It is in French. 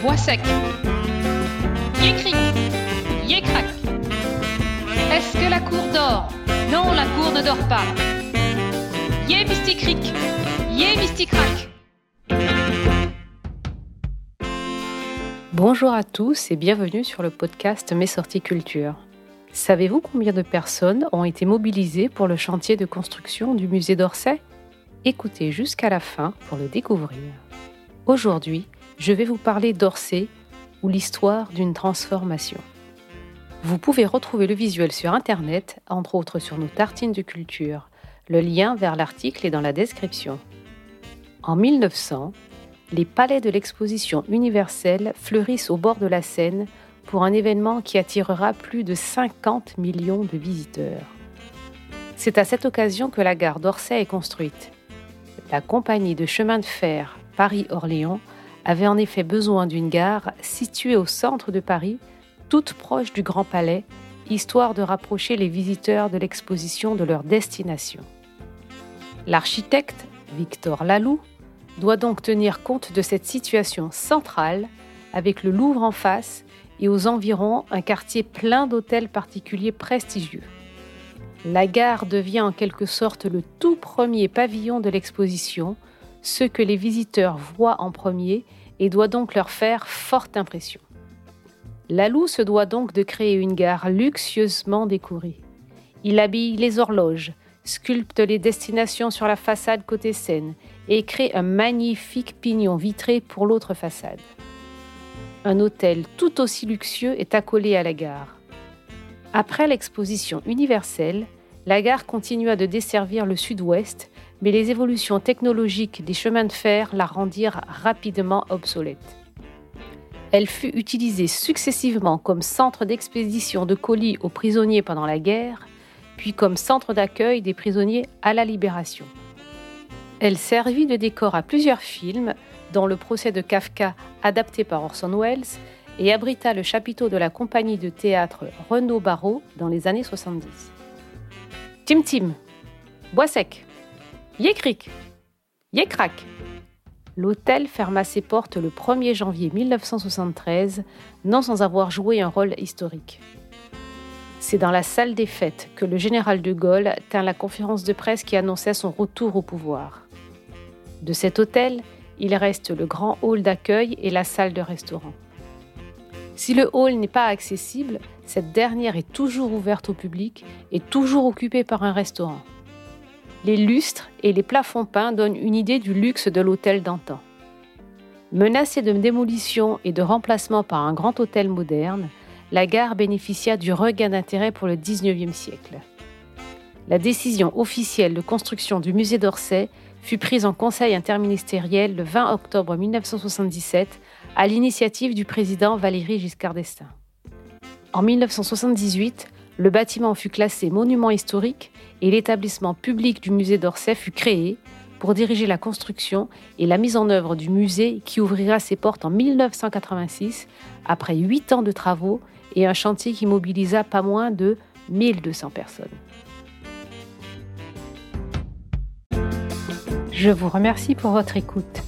Bois sec. Yécric, yécrac. Est-ce que la cour dort? Non, la cour ne dort pas. Yé mysticric, yé mysticrac. Bonjour à tous et bienvenue sur le podcast Mes sorties culture. Savez-vous combien de personnes ont été mobilisées pour le chantier de construction du musée d'Orsay? Écoutez jusqu'à la fin pour le découvrir. Aujourd'hui, je vais vous parler d'Orsay ou l'histoire d'une transformation. Vous pouvez retrouver le visuel sur Internet, entre autres sur nos tartines de culture. Le lien vers l'article est dans la description. En 1900, les palais de l'exposition universelle fleurissent au bord de la Seine pour un événement qui attirera plus de 50 millions de visiteurs. C'est à cette occasion que la gare d'Orsay est construite. La compagnie de chemin de fer Paris-Orléans avait en effet besoin d'une gare située au centre de Paris, toute proche du Grand Palais, histoire de rapprocher les visiteurs de l'exposition de leur destination. L'architecte, Victor Laloux, doit donc tenir compte de cette situation centrale, avec le Louvre en face et aux environs un quartier plein d'hôtels particuliers prestigieux. La gare devient en quelque sorte le tout premier pavillon de l'exposition, ce que les visiteurs voient en premier et doit donc leur faire forte impression. Lalou se doit donc de créer une gare luxueusement décorée. Il habille les horloges, sculpte les destinations sur la façade côté Seine et crée un magnifique pignon vitré pour l'autre façade. Un hôtel tout aussi luxueux est accolé à la gare. Après l'exposition universelle, la gare continua de desservir le sud-ouest, mais les évolutions technologiques des chemins de fer la rendirent rapidement obsolète. Elle fut utilisée successivement comme centre d'expédition de colis aux prisonniers pendant la guerre, puis comme centre d'accueil des prisonniers à la libération. Elle servit de décor à plusieurs films, dont le procès de Kafka adapté par Orson Welles, et abrita le chapiteau de la compagnie de théâtre Renaud Barreau dans les années 70. Tim Tim, Bois sec, Yécric, Yécrac. L'hôtel ferma ses portes le 1er janvier 1973, non sans avoir joué un rôle historique. C'est dans la salle des fêtes que le général de Gaulle tint la conférence de presse qui annonçait son retour au pouvoir. De cet hôtel, il reste le grand hall d'accueil et la salle de restaurant. Si le hall n'est pas accessible, cette dernière est toujours ouverte au public et toujours occupée par un restaurant. Les lustres et les plafonds peints donnent une idée du luxe de l'hôtel d'antan. Menacée de démolition et de remplacement par un grand hôtel moderne, la gare bénéficia du regain d'intérêt pour le XIXe siècle. La décision officielle de construction du musée d'Orsay fut prise en conseil interministériel le 20 octobre 1977 à l'initiative du président Valéry Giscard d'Estaing. En 1978, le bâtiment fut classé monument historique et l'établissement public du musée d'Orsay fut créé pour diriger la construction et la mise en œuvre du musée qui ouvrira ses portes en 1986 après huit ans de travaux et un chantier qui mobilisa pas moins de 1200 personnes. Je vous remercie pour votre écoute.